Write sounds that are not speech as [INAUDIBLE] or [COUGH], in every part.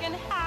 chicken house.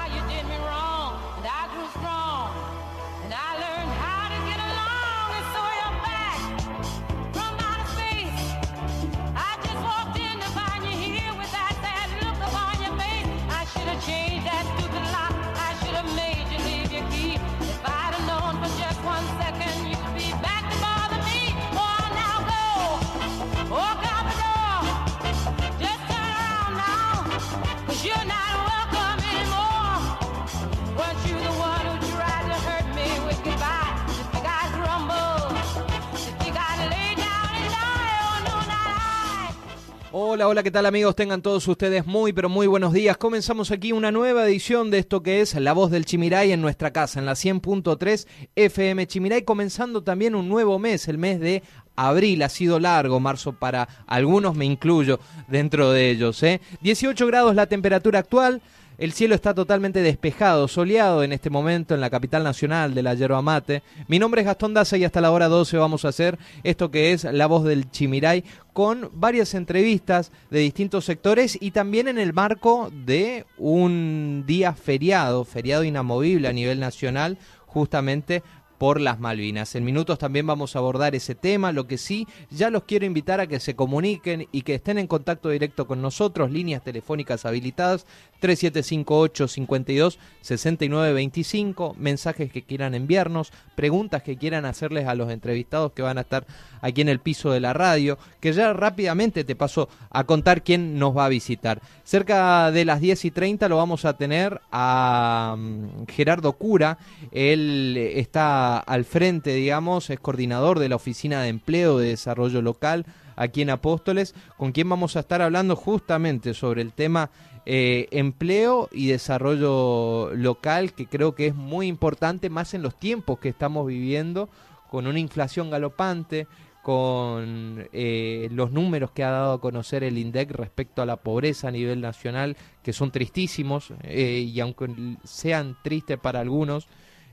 Hola, hola, ¿qué tal amigos? Tengan todos ustedes muy, pero muy buenos días. Comenzamos aquí una nueva edición de esto que es La Voz del Chimiray en nuestra casa, en la 100.3 FM Chimiray, comenzando también un nuevo mes, el mes de abril. Ha sido largo, marzo para algunos, me incluyo dentro de ellos. ¿eh? 18 grados la temperatura actual. El cielo está totalmente despejado, soleado en este momento en la capital nacional de la yerba mate. Mi nombre es Gastón Daza y hasta la hora 12 vamos a hacer esto que es La Voz del Chimiray con varias entrevistas de distintos sectores y también en el marco de un día feriado, feriado inamovible a nivel nacional, justamente por las Malvinas. En minutos también vamos a abordar ese tema, lo que sí, ya los quiero invitar a que se comuniquen y que estén en contacto directo con nosotros, líneas telefónicas habilitadas 3758 52 69 25, mensajes que quieran enviarnos, preguntas que quieran hacerles a los entrevistados que van a estar aquí en el piso de la radio, que ya rápidamente te paso a contar quién nos va a visitar. Cerca de las 10 y 30 lo vamos a tener a mm, Gerardo Cura, él está al frente, digamos, es coordinador de la Oficina de Empleo de Desarrollo Local aquí en Apóstoles, con quien vamos a estar hablando justamente sobre el tema eh, empleo y desarrollo local, que creo que es muy importante, más en los tiempos que estamos viviendo, con una inflación galopante, con eh, los números que ha dado a conocer el INDEC respecto a la pobreza a nivel nacional, que son tristísimos, eh, y aunque sean tristes para algunos,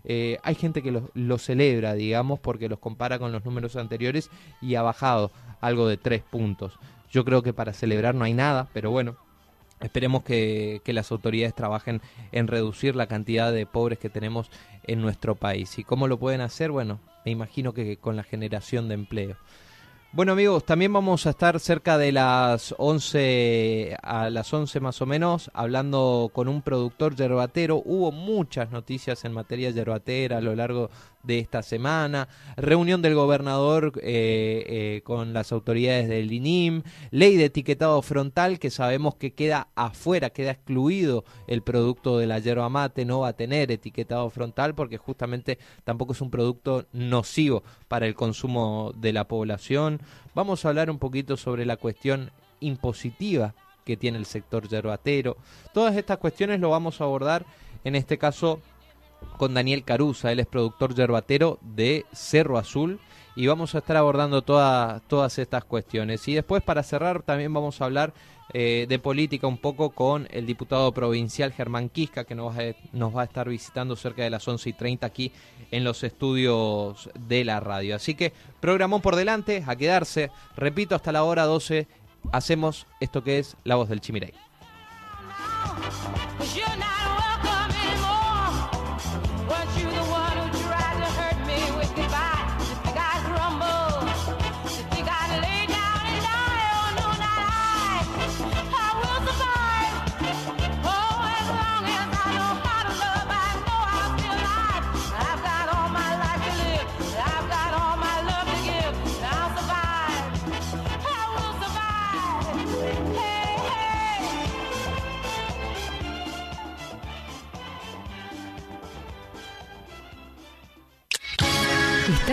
hay gente que los celebra, digamos, porque los compara con los números anteriores y ha bajado algo de tres puntos. Yo creo que para celebrar no hay nada, pero bueno, Esperemos que, las autoridades trabajen en reducir la cantidad de pobres que tenemos en nuestro país. ¿Y cómo lo pueden hacer? Bueno, me imagino que con la generación de empleo. Bueno amigos, también vamos a estar cerca de las 11, a las 11 más o menos, hablando con un productor yerbatero. Hubo muchas noticias en materia yerbatera a lo largo de esta semana, reunión del gobernador eh, eh, con las autoridades del INIM, ley de etiquetado frontal que sabemos que queda afuera, queda excluido el producto de la yerba mate, no va a tener etiquetado frontal porque justamente tampoco es un producto nocivo para el consumo de la población. Vamos a hablar un poquito sobre la cuestión impositiva que tiene el sector yerbatero. Todas estas cuestiones lo vamos a abordar en este caso con Daniel Caruza, él es productor yerbatero de Cerro Azul y vamos a estar abordando todas estas cuestiones. Y después para cerrar también vamos a hablar eh, de política un poco con el diputado provincial Germán Quisca que nos, va a estar visitando cerca de las 11 y 30 aquí en los estudios de la radio. Así que programón por delante, a quedarse, repito, hasta la hora 12 hacemos esto que es La Voz del Chimiray.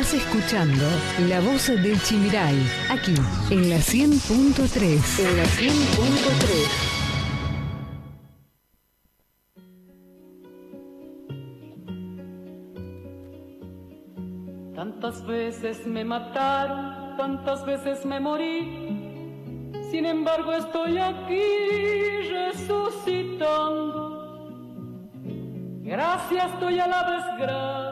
Estás escuchando La Voz del Chimiray, aquí, en la 100.3. En la 100.3. Tantas veces me mataron, tantas veces me morí, sin embargo estoy aquí resucitando. Gracias estoy a la desgracia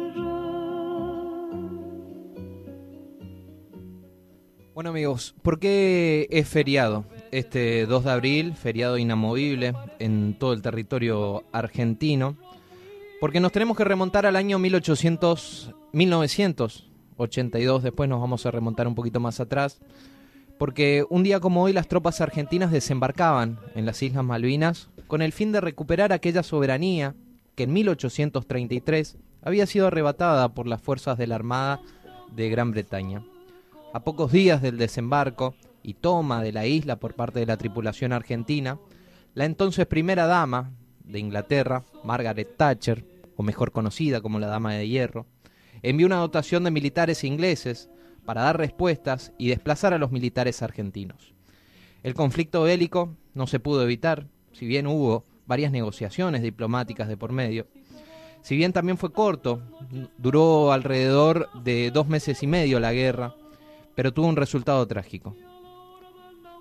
Bueno amigos, ¿por qué es feriado? Este 2 de abril, feriado inamovible en todo el territorio argentino, porque nos tenemos que remontar al año 1800, 1982, después nos vamos a remontar un poquito más atrás, porque un día como hoy las tropas argentinas desembarcaban en las Islas Malvinas con el fin de recuperar aquella soberanía que en 1833 había sido arrebatada por las fuerzas de la Armada de Gran Bretaña. A pocos días del desembarco y toma de la isla por parte de la tripulación argentina, la entonces primera dama de Inglaterra, Margaret Thatcher, o mejor conocida como la Dama de Hierro, envió una dotación de militares ingleses para dar respuestas y desplazar a los militares argentinos. El conflicto bélico no se pudo evitar, si bien hubo varias negociaciones diplomáticas de por medio. Si bien también fue corto, duró alrededor de dos meses y medio la guerra, pero tuvo un resultado trágico.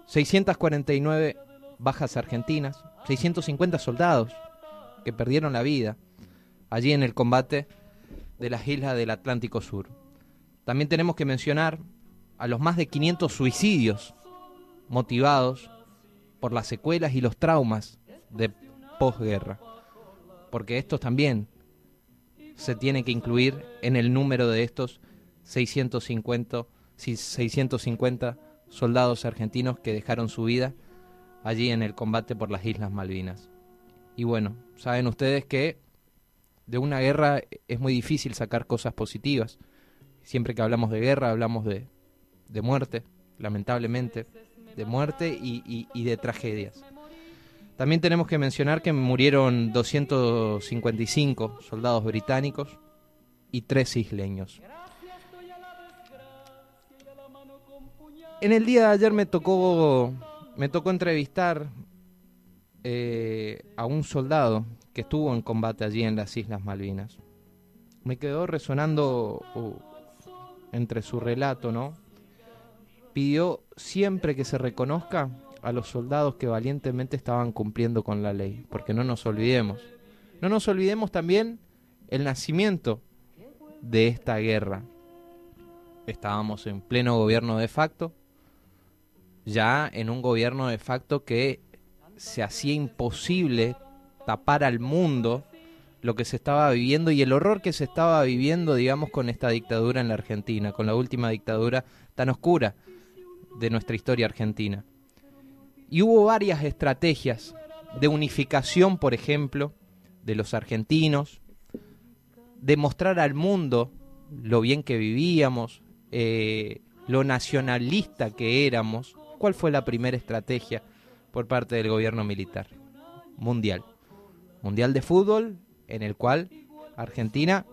649 bajas argentinas, 650 soldados que perdieron la vida allí en el combate de las islas del Atlántico Sur. También tenemos que mencionar a los más de 500 suicidios motivados por las secuelas y los traumas de posguerra, porque estos también se tienen que incluir en el número de estos 650, 650 soldados argentinos que dejaron su vida allí en el combate por las Islas Malvinas. Y bueno, saben ustedes que de una guerra es muy difícil sacar cosas positivas. Siempre que hablamos de guerra hablamos de, de muerte, lamentablemente, de muerte y, y de tragedias. También tenemos que mencionar que murieron 255 soldados británicos y tres isleños. En el día de ayer me tocó, me tocó entrevistar eh, a un soldado que estuvo en combate allí en las Islas Malvinas. Me quedó resonando uh, entre su relato, ¿no? Pidió siempre que se reconozca a los soldados que valientemente estaban cumpliendo con la ley, porque no nos olvidemos. No nos olvidemos también el nacimiento de esta guerra. Estábamos en pleno gobierno de facto, ya en un gobierno de facto que se hacía imposible tapar al mundo lo que se estaba viviendo y el horror que se estaba viviendo, digamos, con esta dictadura en la Argentina, con la última dictadura tan oscura de nuestra historia argentina. Y hubo varias estrategias de unificación, por ejemplo, de los argentinos, de mostrar al mundo lo bien que vivíamos, eh, lo nacionalista que éramos. ¿Cuál fue la primera estrategia por parte del gobierno militar? Mundial. Mundial de fútbol, en el cual Argentina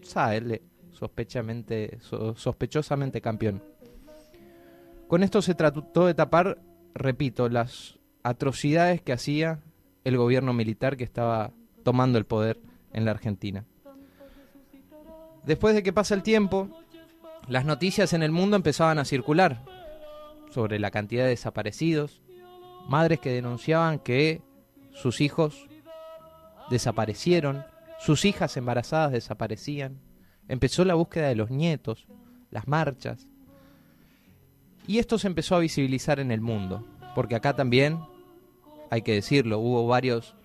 sale sospechamente, sospechosamente campeón. Con esto se trató de tapar repito, las atrocidades que hacía el gobierno militar que estaba tomando el poder en la Argentina. Después de que pasa el tiempo, las noticias en el mundo empezaban a circular sobre la cantidad de desaparecidos, madres que denunciaban que sus hijos desaparecieron, sus hijas embarazadas desaparecían, empezó la búsqueda de los nietos, las marchas, y esto se empezó a visibilizar en el mundo, porque acá también, hay que decirlo, hubo varios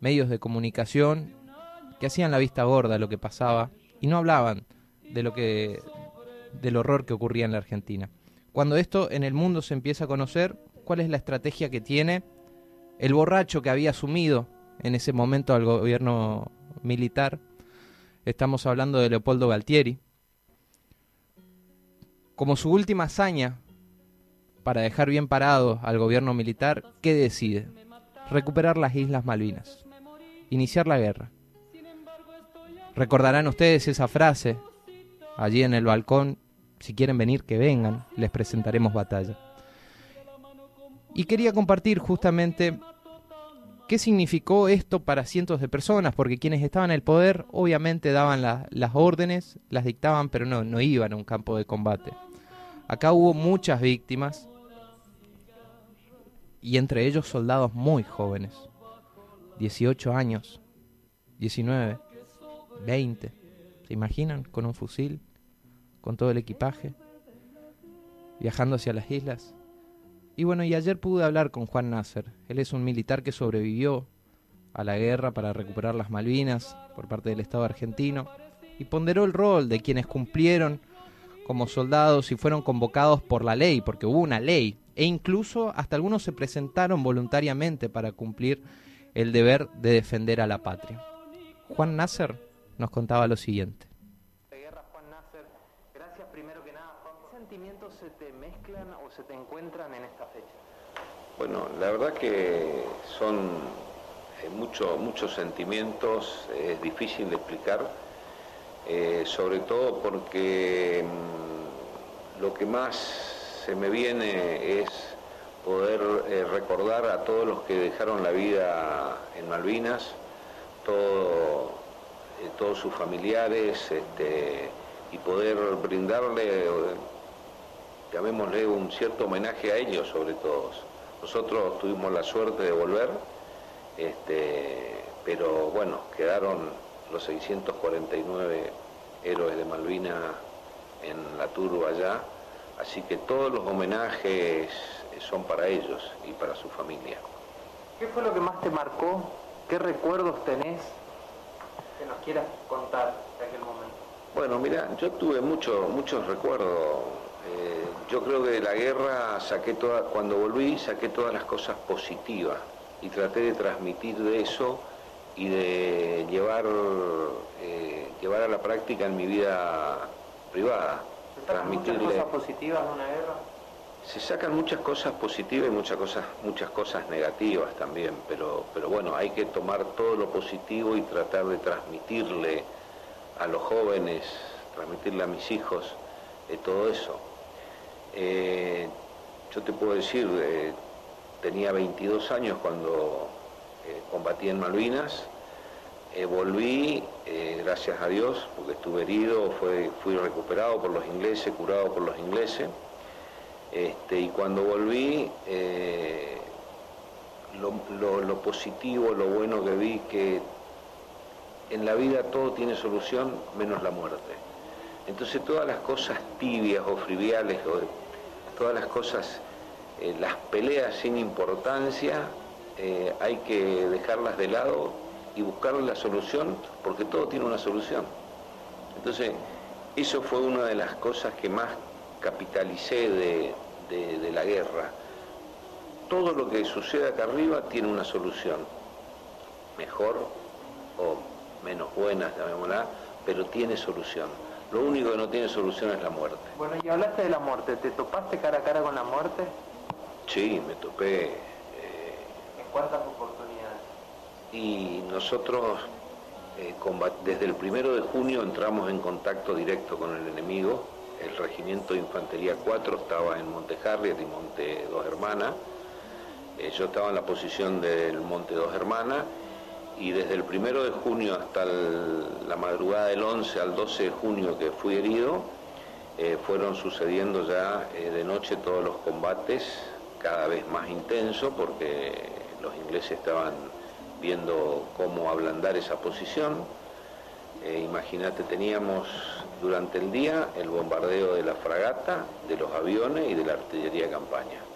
medios de comunicación que hacían la vista gorda a lo que pasaba y no hablaban de lo que del horror que ocurría en la Argentina. Cuando esto en el mundo se empieza a conocer, ¿cuál es la estrategia que tiene el borracho que había asumido en ese momento al gobierno militar? Estamos hablando de Leopoldo Galtieri. Como su última hazaña para dejar bien parado al gobierno militar, ¿qué decide? Recuperar las Islas Malvinas, iniciar la guerra. Recordarán ustedes esa frase allí en el balcón, si quieren venir, que vengan, les presentaremos batalla. Y quería compartir justamente ¿Qué significó esto para cientos de personas? Porque quienes estaban en el poder obviamente daban las órdenes, las dictaban, pero no, no iban a un campo de combate. Acá hubo muchas víctimas y entre ellos soldados muy jóvenes, 18 años, 19, 20, ¿se imaginan? Con un fusil, con todo el equipaje, viajando hacia las islas. Y bueno, y ayer pude hablar con Juan Nasser. Él es un militar que sobrevivió a la guerra para recuperar las Malvinas por parte del Estado argentino y ponderó el rol de quienes cumplieron como soldados y fueron convocados por la ley, porque hubo una ley, e incluso hasta algunos se presentaron voluntariamente para cumplir el deber de defender a la patria. Juan Nasser nos contaba lo siguiente. sentimientos se o se te encuentran en esta fecha? Bueno, la verdad que son eh, muchos sentimientos, es difícil de explicar, eh, sobre todo porque mm, lo que más se me viene es poder eh, recordar a todos los que dejaron la vida en Malvinas, todos sus familiares, este, y poder brindarle llamémosle un cierto homenaje a ellos sobre todo. Nosotros tuvimos la suerte de volver, este, pero bueno, quedaron los 649 héroes de Malvina en la turba allá, así que todos los homenajes son para ellos y para su familia. ¿Qué fue lo que más te marcó? ¿Qué recuerdos tenés que nos quieras contar de aquel momento? Bueno, mira, yo tuve mucho, muchos recuerdos eh, yo creo que de la guerra saqué toda, cuando volví saqué todas las cosas positivas y traté de transmitir de eso y de llevar, eh, llevar a la práctica en mi vida privada. ¿Se sacan muchas cosas positivas de una guerra? Se sacan muchas cosas positivas y muchas cosas, muchas cosas negativas también, pero, pero bueno, hay que tomar todo lo positivo y tratar de transmitirle a los jóvenes, transmitirle a mis hijos de todo eso. Eh, yo te puedo decir, eh, tenía 22 años cuando eh, combatí en Malvinas, volví, gracias a Dios, porque estuve herido, fui recuperado por los ingleses, curado por los ingleses, este, y cuando volví, lo, lo positivo, lo bueno que vi, que en la vida todo tiene solución menos la muerte. Entonces todas las cosas tibias o friviales o todas las cosas, eh, las peleas sin importancia, eh, hay que dejarlas de lado y buscar la solución, porque todo tiene una solución. Entonces, eso fue una de las cosas que más capitalicé de, la guerra. Todo lo que sucede acá arriba tiene una solución, mejor o menos buena, llamémosla, pero tiene solución. Lo único que no tiene solución es la muerte. Bueno, y hablaste de la muerte. ¿Te topaste cara a cara con la muerte? Sí, me topé. Eh, ¿En cuántas oportunidades? Y nosotros, eh, desde el primero de junio, entramos en contacto directo con el enemigo. El regimiento de infantería 4 estaba en Monte Harriet y Monte Dos Hermanas. Eh, yo estaba en la posición del Monte Dos Hermanas y desde el primero de junio hasta la madrugada del 11 al 12 de junio que fui herido, eh, fueron sucediendo ya eh, de noche todos los combates, cada vez más intensos, porque los ingleses estaban viendo cómo ablandar esa posición. Eh, imagínate, teníamos durante el día el bombardeo de la fragata, de los aviones y de la artillería de campaña.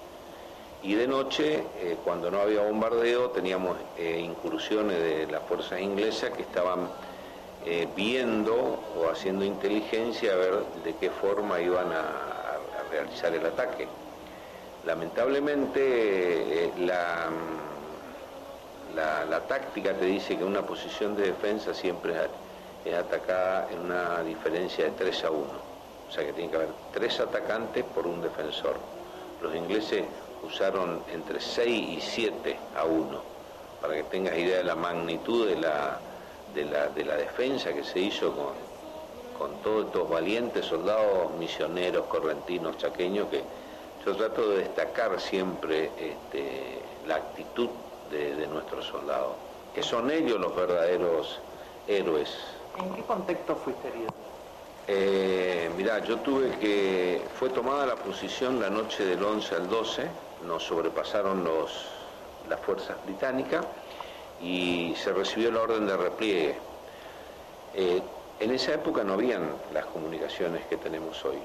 Y de noche, eh, cuando no había bombardeo, teníamos eh, incursiones de las fuerzas inglesas que estaban eh, viendo o haciendo inteligencia a ver de qué forma iban a, realizar el ataque. Lamentablemente, la, la, táctica te dice que una posición de defensa siempre es atacada en una diferencia de 3 a 1. O sea que tiene que haber tres atacantes por un defensor. Los ingleses usaron entre 6 y 7 a 1, para que tengas idea de la magnitud de la, de la, defensa que se hizo con, con todos estos valientes soldados misioneros, correntinos, chaqueños, que yo trato de destacar siempre este, la actitud de, nuestros soldados, que son ellos los verdaderos héroes. ¿En qué contexto fuiste herido? Eh, mirá, yo tuve que, fue tomada la posición la noche del 11 al 12, nos sobrepasaron los, las fuerzas británicas y se recibió la orden de repliegue. Eh, en esa época no habían las comunicaciones que tenemos hoy.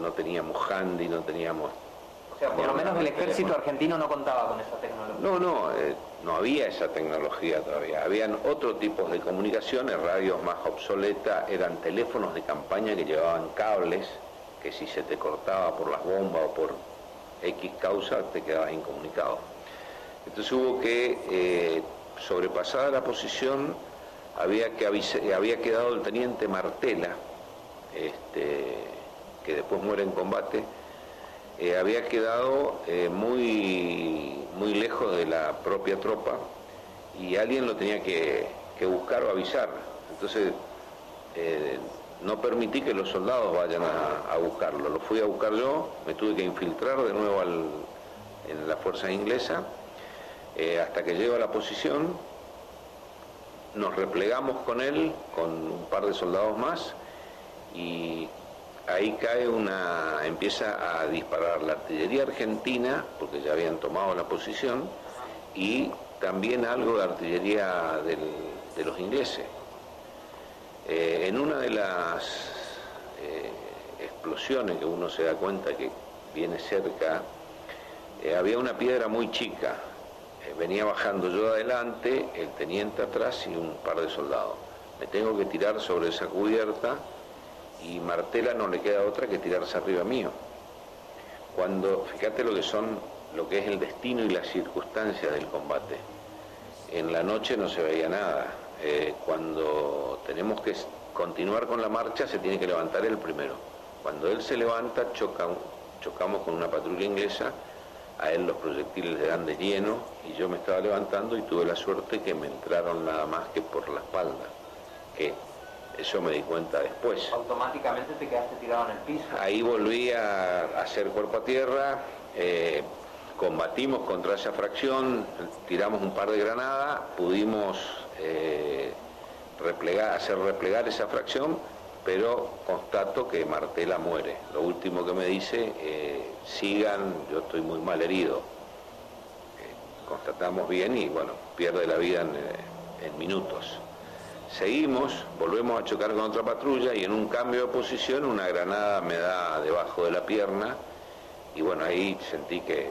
No, teníamos handy, no teníamos... O sea, por lo menos el ejército argentino no contaba con esa tecnología. No, no, eh, no había esa tecnología todavía. Habían otro tipo de comunicaciones, radios más obsoletas, eran teléfonos de campaña que llevaban cables, que si se te cortaba por las bombas o por X causa te quedabas incomunicado. Entonces hubo que, eh, sobrepasada la posición, había, que había quedado el teniente Martela, este, que después muere en combate, eh, había quedado eh, muy, muy lejos de la propia tropa y alguien lo tenía que, buscar o avisar. Entonces no permití que los soldados vayan a, buscarlo, lo fui a buscar yo, me tuve que infiltrar de nuevo en la fuerza inglesa eh, hasta que llego a la posición, nos replegamos con él, con un par de soldados más, y ahí cae una, empieza a disparar la artillería argentina, porque ya habían tomado la posición, y también algo de artillería de los ingleses. Eh, en una de las eh, explosiones que uno se da cuenta que viene cerca, había una piedra muy chica, eh, venía bajando yo adelante, el teniente atrás y un par de soldados. Me tengo que tirar sobre esa cubierta y Martela no le queda otra que tirarse arriba mío. Cuando, fíjate lo que son, lo que es el destino y las circunstancias del combate. En la noche no se veía nada. Eh, cuando tenemos que continuar con la marcha se tiene que levantar él primero. Cuando él se levanta chocamos con una patrulla inglesa a él los proyectiles le dan de lleno y yo me estaba levantando y tuve la suerte que me entraron nada más que por la espalda, que eso me di cuenta después. ¿Automáticamente te quedaste tirado en el piso? Ahí volví a hacer cuerpo a tierra, eh, combatimos contra esa fracción, tiramos un par de granadas, pudimos eh, hacer replegar esa fracción pero constato que Martela muere. Lo último que me dice, eh, sigan, yo estoy muy mal herido. Eh, constatamos bien y bueno, pierde la vida en, minutos. Seguimos, volvemos a chocar con otra patrulla y en un cambio de posición una granada me da debajo de la pierna y bueno, ahí sentí que,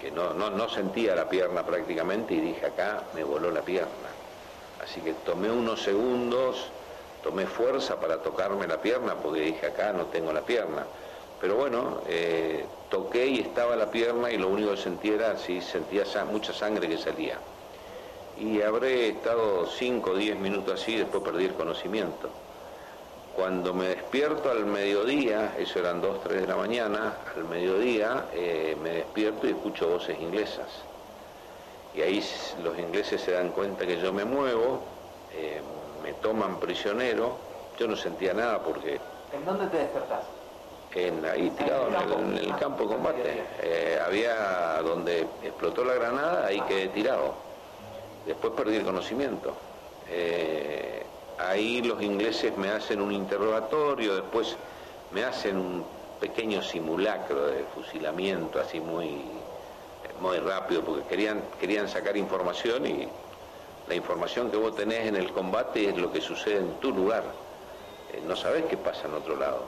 que no, no sentía la pierna prácticamente y dije acá me voló la pierna. Así que tomé unos segundos, tomé fuerza para tocarme la pierna porque dije acá no tengo la pierna. Pero bueno, eh, toqué y estaba la pierna y lo único que sentía era, sí, sentía mucha sangre que salía. Y habré estado 5 o 10 minutos así después perdí el conocimiento. Cuando me despierto al mediodía, eso eran 2, 3 de la mañana, al mediodía eh, me despierto y escucho voces inglesas. Y ahí los ingleses se dan cuenta que yo me muevo, eh, me toman prisionero, yo no sentía nada porque... ¿En dónde te despertás? En, ahí tirado en el, campo de combate. Eh, había donde explotó la granada, ahí quedé tirado. Después perdí el conocimiento. Eh, ahí los ingleses me hacen un interrogatorio, después me hacen un pequeño simulacro de fusilamiento, así muy, muy rápido, porque querían, querían sacar información y la información que vos tenés en el combate es lo que sucede en tu lugar. Eh, no sabés qué pasa en otro lado.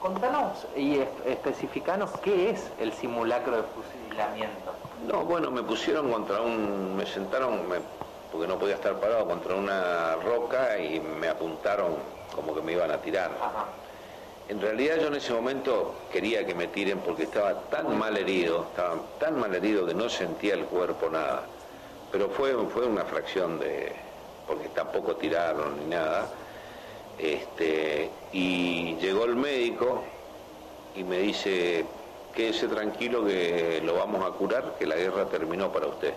Contanos y especificanos qué es el simulacro de fusilamiento. No, bueno, me pusieron contra un, me sentaron, porque no podía estar parado, contra una roca y me apuntaron como que me iban a tirar. En realidad yo en ese momento quería que me tiren porque estaba tan mal herido, estaba tan mal herido que no sentía el cuerpo nada pero fue, fue una fracción de, porque tampoco tiraron ni nada, este, y llegó el médico y me dice, quédese tranquilo que lo vamos a curar, que la guerra terminó para usted.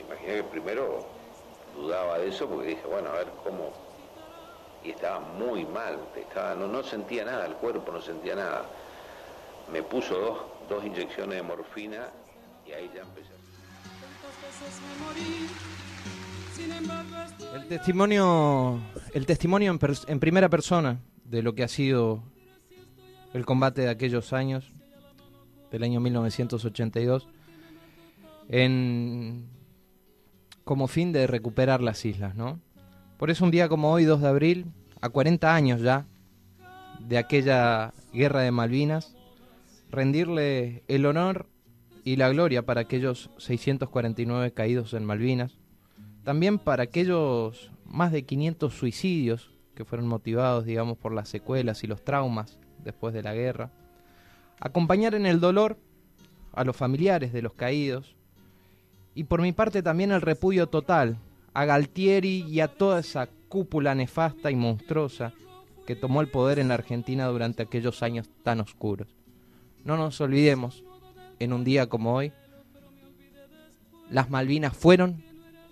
Imaginé que primero dudaba de eso porque dije, bueno, a ver cómo... Y estaba muy mal, estaba, no, no sentía nada, el cuerpo no sentía nada. Me puso dos, dos inyecciones de morfina y ahí ya empecé. El testimonio, el testimonio en, en primera persona de lo que ha sido el combate de aquellos años, del año 1982, en, como fin de recuperar las islas, ¿no? Por eso un día como hoy, 2 de abril, a 40 años ya de aquella guerra de Malvinas, rendirle el honor y la gloria para aquellos 649 caídos en Malvinas, también para aquellos más de 500 suicidios que fueron motivados, digamos, por las secuelas y los traumas después de la guerra. Acompañar en el dolor a los familiares de los caídos. Y por mi parte también el repudio total a Galtieri y a toda esa cúpula nefasta y monstruosa que tomó el poder en la Argentina durante aquellos años tan oscuros. No nos olvidemos, en un día como hoy, las Malvinas fueron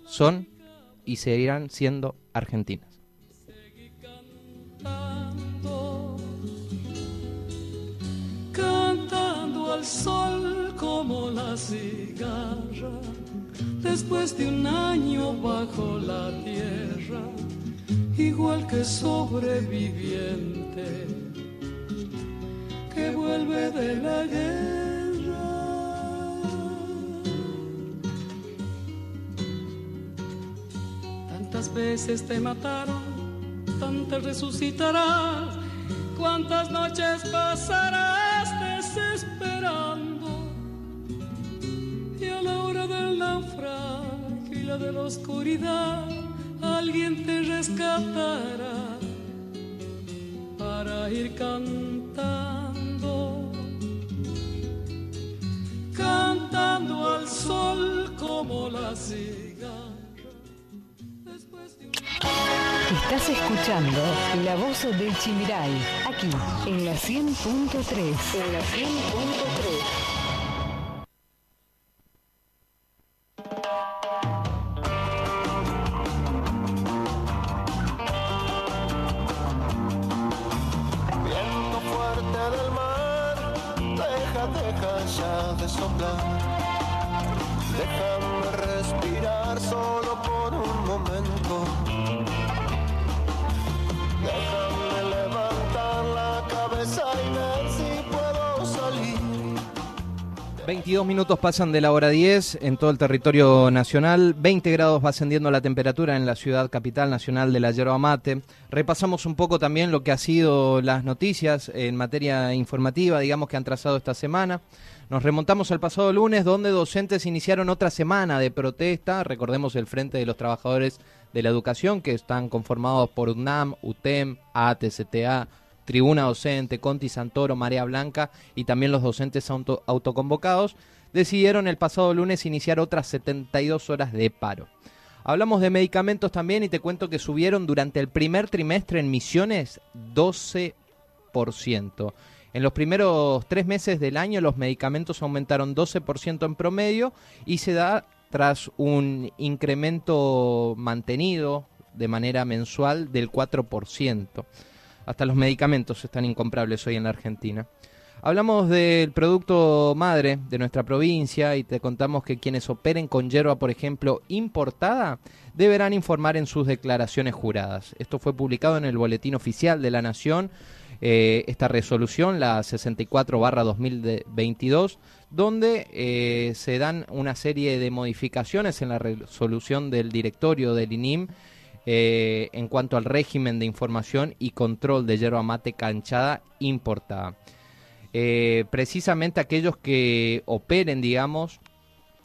son y seguirán siendo argentinas. cantando, cantando al sol como la cigarra, después de un año bajo la tierra, igual que sobreviviente que vuelve de la guerra. Tantas veces te mataron, tantas resucitarás, cuántas noches pasarás desesperando. Naufragio de la oscuridad, alguien te rescatará para ir cantando, cantando al sol como la cigarra. De Estás escuchando La Voz del Chimiray, aquí en la 100.3. En la 100.3. minutos pasan de la hora 10 en todo el territorio nacional. 20 grados va ascendiendo la temperatura en la ciudad capital nacional de la yerba mate. Repasamos un poco también lo que ha sido las noticias en materia informativa, digamos, que han trazado esta semana. Nos remontamos al pasado lunes, donde docentes iniciaron otra semana de protesta. Recordemos el Frente de los Trabajadores de la Educación, que están conformados por UNAM, UTEM, ATCTA, Tribuna Docente, Conti Santoro, Marea Blanca y también los docentes auto- autoconvocados, decidieron el pasado lunes iniciar otras 72 horas de paro. Hablamos de medicamentos también y te cuento que subieron durante el primer trimestre en Misiones 12%. En los primeros tres meses del año los medicamentos aumentaron 12% en promedio y se da tras un incremento mantenido de manera mensual del 4%. Hasta los medicamentos están incomprables hoy en la Argentina. Hablamos del producto madre de nuestra provincia y te contamos que quienes operen con hierba, por ejemplo, importada, deberán informar en sus declaraciones juradas. Esto fue publicado en el Boletín Oficial de la Nación, eh, esta resolución, la 64-2022, donde eh, se dan una serie de modificaciones en la resolución del directorio del INIM eh, en cuanto al régimen de información y control de yerba mate canchada importada. Eh, precisamente aquellos que operen, digamos,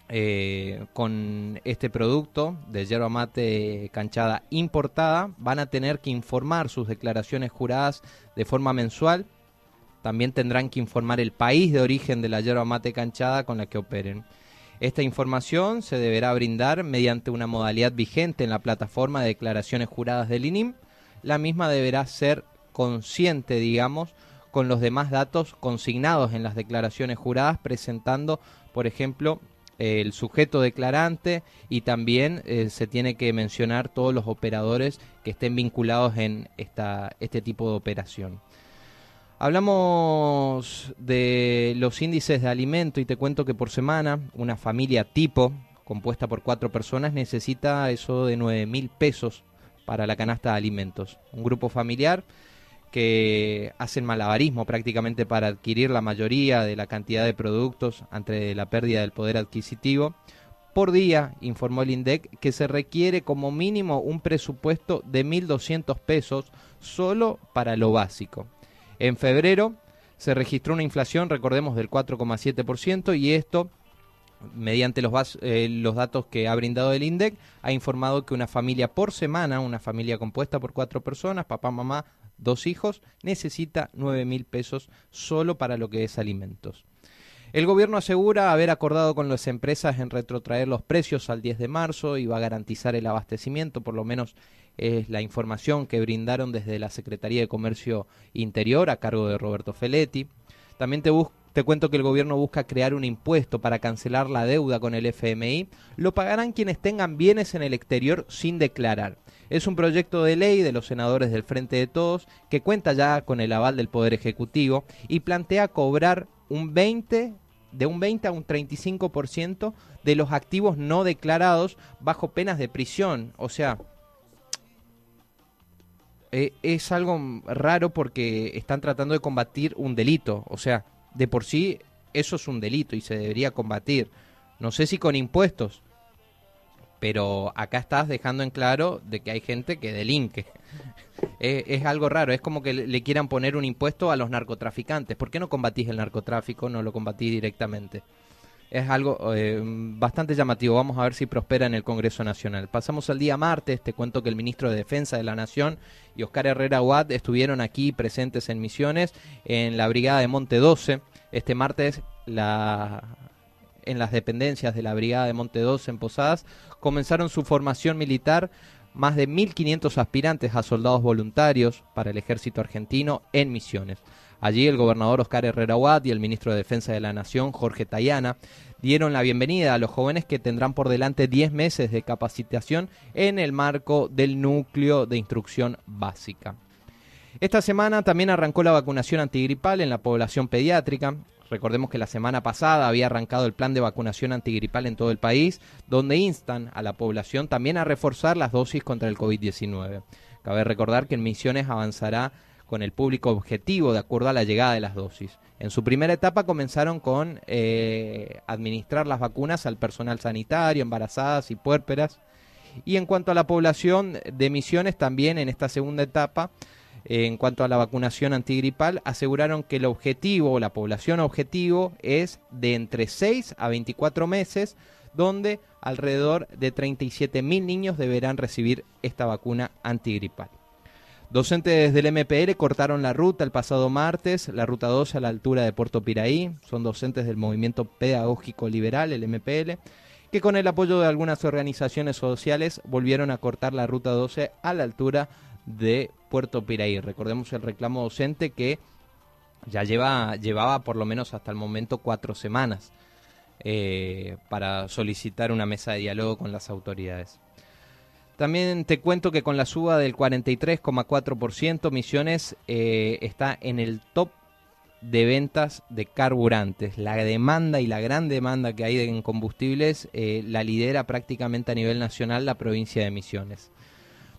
eh, con este producto de yerba mate canchada importada, van a tener que informar sus declaraciones juradas de forma mensual. También tendrán que informar el país de origen de la yerba mate canchada con la que operen. Esta información se deberá brindar mediante una modalidad vigente en la plataforma de declaraciones juradas del INIM. La misma deberá ser consciente, digamos, con los demás datos consignados en las declaraciones juradas, presentando, por ejemplo, el sujeto declarante y también eh, se tiene que mencionar todos los operadores que estén vinculados en esta, este tipo de operación. Hablamos de los índices de alimento y te cuento que por semana una familia tipo compuesta por cuatro personas necesita eso de 9 mil pesos para la canasta de alimentos. Un grupo familiar que hacen malabarismo prácticamente para adquirir la mayoría de la cantidad de productos ante la pérdida del poder adquisitivo. Por día, informó el INDEC, que se requiere como mínimo un presupuesto de 1.200 pesos solo para lo básico. En febrero se registró una inflación, recordemos, del 4,7% y esto mediante los, eh, los datos que ha brindado el INDEC, ha informado que una familia por semana, una familia compuesta por cuatro personas, papá, mamá, dos hijos, necesita nueve mil pesos solo para lo que es alimentos. El gobierno asegura haber acordado con las empresas en retrotraer los precios al 10 de marzo y va a garantizar el abastecimiento, por lo menos es la información que brindaron desde la Secretaría de Comercio Interior a cargo de Roberto Feletti. También te, te cuento que el gobierno busca crear un impuesto para cancelar la deuda con el FMI. Lo pagarán quienes tengan bienes en el exterior sin declarar. Es un proyecto de ley de los senadores del Frente de Todos que cuenta ya con el aval del Poder Ejecutivo y plantea cobrar un 20 de un 20 a un 35% de los activos no declarados bajo penas de prisión. O sea, eh, es algo raro porque están tratando de combatir un delito. O sea, de por sí eso es un delito y se debería combatir. No sé si con impuestos, pero acá estás dejando en claro de que hay gente que delinque. [LAUGHS] es, algo raro, es como que le, quieran poner un impuesto a los narcotraficantes. ¿Por qué no combatís el narcotráfico? No lo combatís directamente. Es algo eh, bastante llamativo. Vamos a ver si prospera en el Congreso Nacional. Pasamos al día martes. Te cuento que el ministro de Defensa de la Nación y Oscar Herrera Watt estuvieron aquí presentes en Misiones en la Brigada de Monte 12. Este martes la en las dependencias de la Brigada de Monte 2 en Posadas, comenzaron su formación militar más de 1.500 aspirantes a soldados voluntarios para el ejército argentino en misiones. Allí el gobernador Oscar Herrera Huat y el ministro de Defensa de la Nación, Jorge Tayana, dieron la bienvenida a los jóvenes que tendrán por delante 10 meses de capacitación en el marco del núcleo de instrucción básica. Esta semana también arrancó la vacunación antigripal en la población pediátrica. Recordemos que la semana pasada había arrancado el plan de vacunación antigripal en todo el país, donde instan a la población también a reforzar las dosis contra el COVID-19. Cabe recordar que en Misiones avanzará con el público objetivo de acuerdo a la llegada de las dosis. En su primera etapa comenzaron con eh, administrar las vacunas al personal sanitario, embarazadas y puérperas. Y en cuanto a la población de Misiones, también en esta segunda etapa en cuanto a la vacunación antigripal, aseguraron que el objetivo, la población objetivo, es de entre 6 a 24 meses, donde alrededor de 37 mil niños deberán recibir esta vacuna antigripal. Docentes del MPL cortaron la ruta el pasado martes, la ruta 12 a la altura de Puerto Piraí. Son docentes del Movimiento Pedagógico Liberal, el MPL, que con el apoyo de algunas organizaciones sociales volvieron a cortar la ruta 12 a la altura de Puerto Piraí. Recordemos el reclamo docente que ya lleva, llevaba por lo menos hasta el momento cuatro semanas eh, para solicitar una mesa de diálogo con las autoridades. También te cuento que con la suba del 43,4%, Misiones eh, está en el top de ventas de carburantes. La demanda y la gran demanda que hay en combustibles eh, la lidera prácticamente a nivel nacional la provincia de Misiones.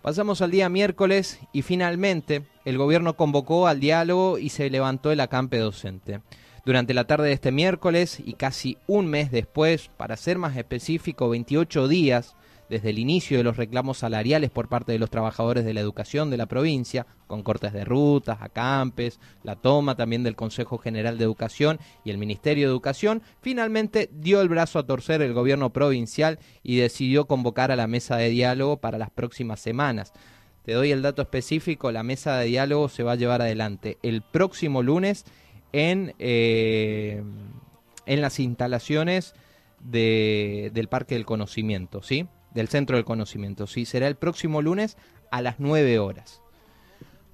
Pasamos al día miércoles y finalmente el gobierno convocó al diálogo y se levantó el acampe docente. Durante la tarde de este miércoles y casi un mes después, para ser más específico, 28 días, desde el inicio de los reclamos salariales por parte de los trabajadores de la educación de la provincia, con cortes de rutas, acampes, la toma también del Consejo General de Educación y el Ministerio de Educación, finalmente dio el brazo a torcer el gobierno provincial y decidió convocar a la mesa de diálogo para las próximas semanas. Te doy el dato específico, la mesa de diálogo se va a llevar adelante el próximo lunes en, eh, en las instalaciones del Parque del Conocimiento, ¿sí? Del Centro del Conocimiento. Sí, será el próximo lunes a las 9 horas.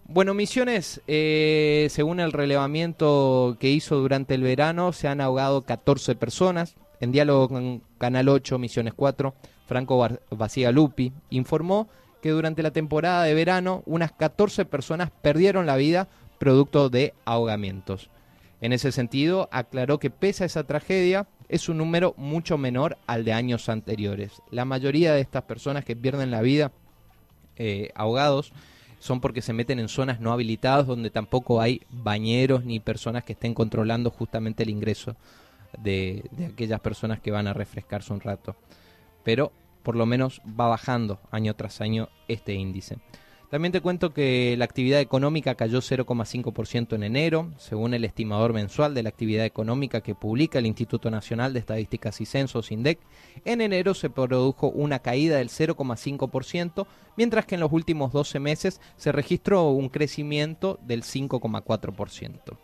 Bueno, Misiones, eh, según el relevamiento que hizo durante el verano, se han ahogado 14 personas. En diálogo con Canal 8, Misiones 4, Franco Lupi informó que durante la temporada de verano unas 14 personas perdieron la vida producto de ahogamientos. En ese sentido, aclaró que pese a esa tragedia, es un número mucho menor al de años anteriores. La mayoría de estas personas que pierden la vida eh, ahogados son porque se meten en zonas no habilitadas donde tampoco hay bañeros ni personas que estén controlando justamente el ingreso de, de aquellas personas que van a refrescarse un rato. Pero por lo menos va bajando año tras año este índice. También te cuento que la actividad económica cayó 0,5% en enero, según el estimador mensual de la actividad económica que publica el Instituto Nacional de Estadísticas y Censos, INDEC. En enero se produjo una caída del 0,5%, mientras que en los últimos 12 meses se registró un crecimiento del 5,4%.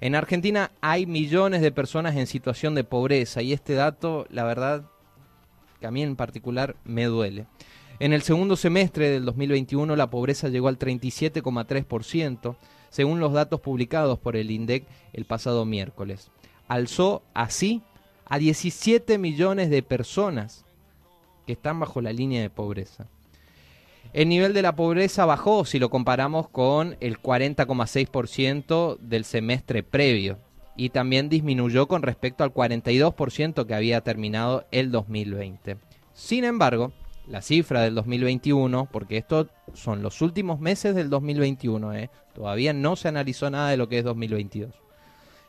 En Argentina hay millones de personas en situación de pobreza y este dato, la verdad, que a mí en particular me duele. En el segundo semestre del 2021 la pobreza llegó al 37,3%, según los datos publicados por el INDEC el pasado miércoles. Alzó así a 17 millones de personas que están bajo la línea de pobreza. El nivel de la pobreza bajó si lo comparamos con el 40,6% del semestre previo y también disminuyó con respecto al 42% que había terminado el 2020. Sin embargo, la cifra del 2021, porque estos son los últimos meses del 2021, ¿eh? todavía no se analizó nada de lo que es 2022.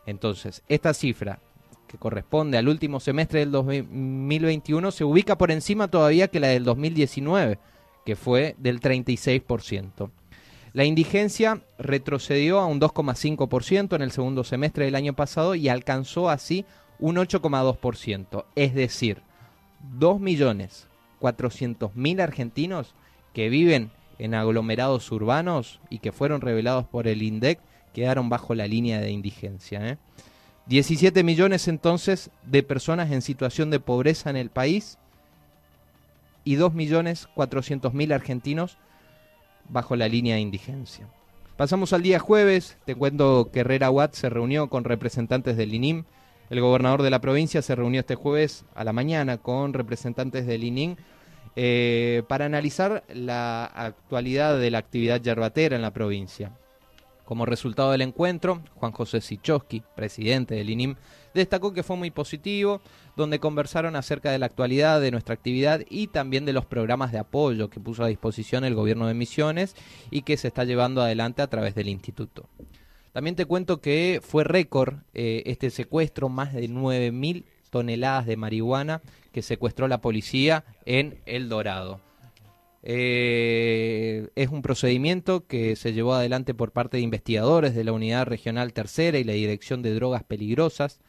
Entonces, esta cifra, que corresponde al último semestre del 2021, se ubica por encima todavía que la del 2019, que fue del 36%. La indigencia retrocedió a un 2,5% en el segundo semestre del año pasado y alcanzó así un 8,2%, es decir, 2 millones 400.000 argentinos que viven en aglomerados urbanos y que fueron revelados por el INDEC quedaron bajo la línea de indigencia. 17 ¿eh? millones entonces de personas en situación de pobreza en el país y 2 millones 400 mil argentinos bajo la línea de indigencia. Pasamos al día jueves, te cuento que Herrera Watt se reunió con representantes del INIM. El gobernador de la provincia se reunió este jueves a la mañana con representantes del INIM eh, para analizar la actualidad de la actividad yerbatera en la provincia. Como resultado del encuentro, Juan José Sichowski, presidente del INIM, destacó que fue muy positivo, donde conversaron acerca de la actualidad de nuestra actividad y también de los programas de apoyo que puso a disposición el gobierno de Misiones y que se está llevando adelante a través del instituto. También te cuento que fue récord eh, este secuestro, más de 9.000 toneladas de marihuana que secuestró la policía en El Dorado. Eh, es un procedimiento que se llevó adelante por parte de investigadores de la Unidad Regional Tercera y la Dirección de Drogas Peligrosas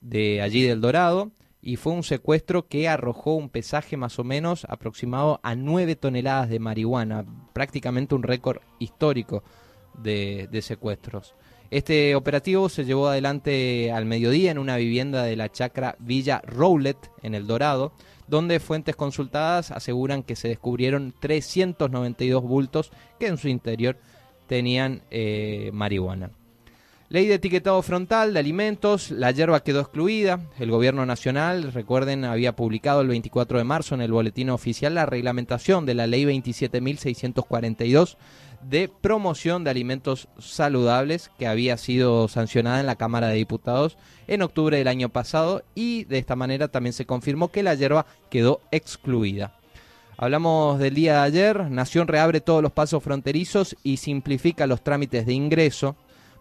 de allí del Dorado y fue un secuestro que arrojó un pesaje más o menos aproximado a 9 toneladas de marihuana, prácticamente un récord histórico de, secuestros. Este operativo se llevó adelante al mediodía en una vivienda de la chacra Villa Rowlet, en El Dorado, donde fuentes consultadas aseguran que se descubrieron 392 bultos que en su interior tenían eh, marihuana. Ley de etiquetado frontal de alimentos, la hierba quedó excluida. El gobierno nacional, recuerden, había publicado el 24 de marzo en el boletín oficial la reglamentación de la ley 27.642 de promoción de alimentos saludables que había sido sancionada en la Cámara de Diputados en octubre del año pasado y de esta manera también se confirmó que la hierba quedó excluida. Hablamos del día de ayer, Nación reabre todos los pasos fronterizos y simplifica los trámites de ingreso.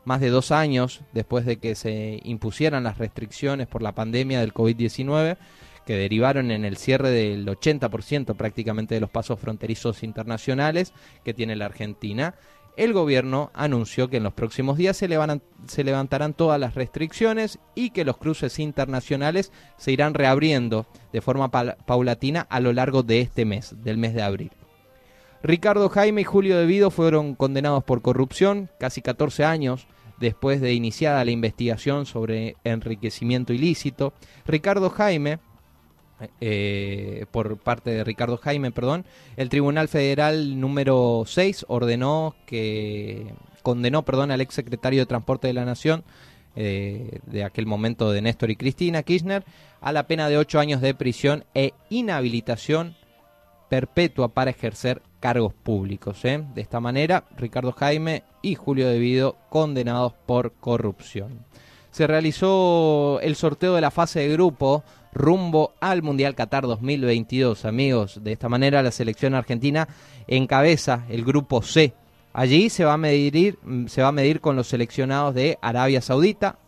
Más de dos años después de que se impusieran las restricciones por la pandemia del COVID-19, que derivaron en el cierre del 80% prácticamente de los pasos fronterizos internacionales que tiene la Argentina, el gobierno anunció que en los próximos días se, levantarán todas las restricciones y que los cruces internacionales se irán reabriendo de forma paulatina a lo largo de este mes, del mes de abril. Ricardo Jaime y Julio Devido fueron condenados por corrupción, casi 14 años después de iniciada la investigación sobre enriquecimiento ilícito. Ricardo Jaime eh, por parte de Ricardo Jaime, perdón, el Tribunal Federal número 6 ordenó que condenó, perdón, al ex secretario de Transporte de la Nación eh, de aquel momento de Néstor y Cristina Kirchner a la pena de 8 años de prisión e inhabilitación perpetua para ejercer cargos públicos. ¿eh? De esta manera, Ricardo Jaime y Julio Devido condenados por corrupción. Se realizó el sorteo de la fase de grupo rumbo al Mundial Qatar 2022, amigos. De esta manera, la selección argentina encabeza el grupo C. Allí se va a medir, se va a medir con los seleccionados de Arabia Saudita,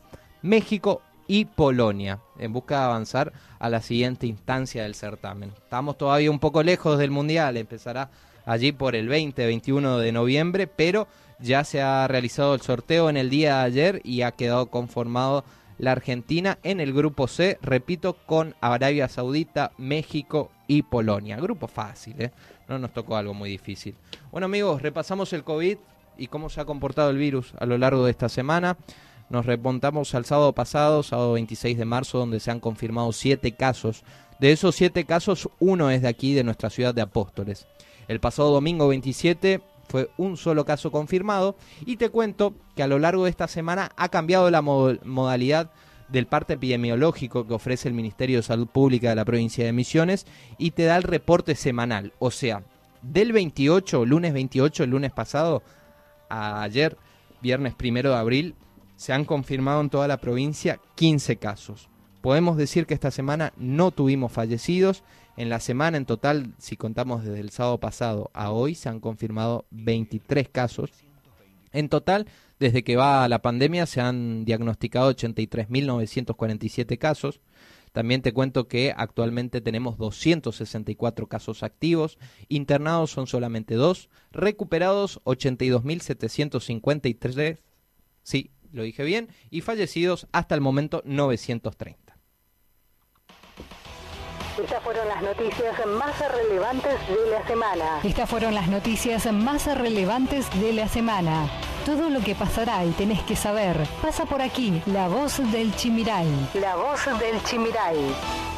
México y Polonia en busca de avanzar a la siguiente instancia del certamen. Estamos todavía un poco lejos del Mundial, empezará allí por el 20-21 de noviembre, pero ya se ha realizado el sorteo en el día de ayer y ha quedado conformado la Argentina en el grupo C, repito, con Arabia Saudita, México y Polonia. Grupo fácil, ¿eh? No nos tocó algo muy difícil. Bueno amigos, repasamos el COVID y cómo se ha comportado el virus a lo largo de esta semana. Nos remontamos al sábado pasado, sábado 26 de marzo, donde se han confirmado siete casos. De esos siete casos, uno es de aquí, de nuestra ciudad de Apóstoles. El pasado domingo 27 fue un solo caso confirmado y te cuento que a lo largo de esta semana ha cambiado la modalidad del parte epidemiológico que ofrece el Ministerio de Salud Pública de la provincia de Misiones y te da el reporte semanal. O sea, del 28, lunes 28, el lunes pasado, a ayer, viernes primero de abril, se han confirmado en toda la provincia 15 casos. Podemos decir que esta semana no tuvimos fallecidos. En la semana en total, si contamos desde el sábado pasado a hoy, se han confirmado 23 casos. En total, desde que va la pandemia, se han diagnosticado 83.947 casos. También te cuento que actualmente tenemos 264 casos activos, internados son solamente dos, recuperados 82.753, sí, lo dije bien, y fallecidos hasta el momento 930. Estas fueron las noticias más relevantes de la semana. Estas fueron las noticias más relevantes de la semana. Todo lo que pasará y tenés que saber pasa por aquí. La voz del Chimiray. La voz del Chimiray.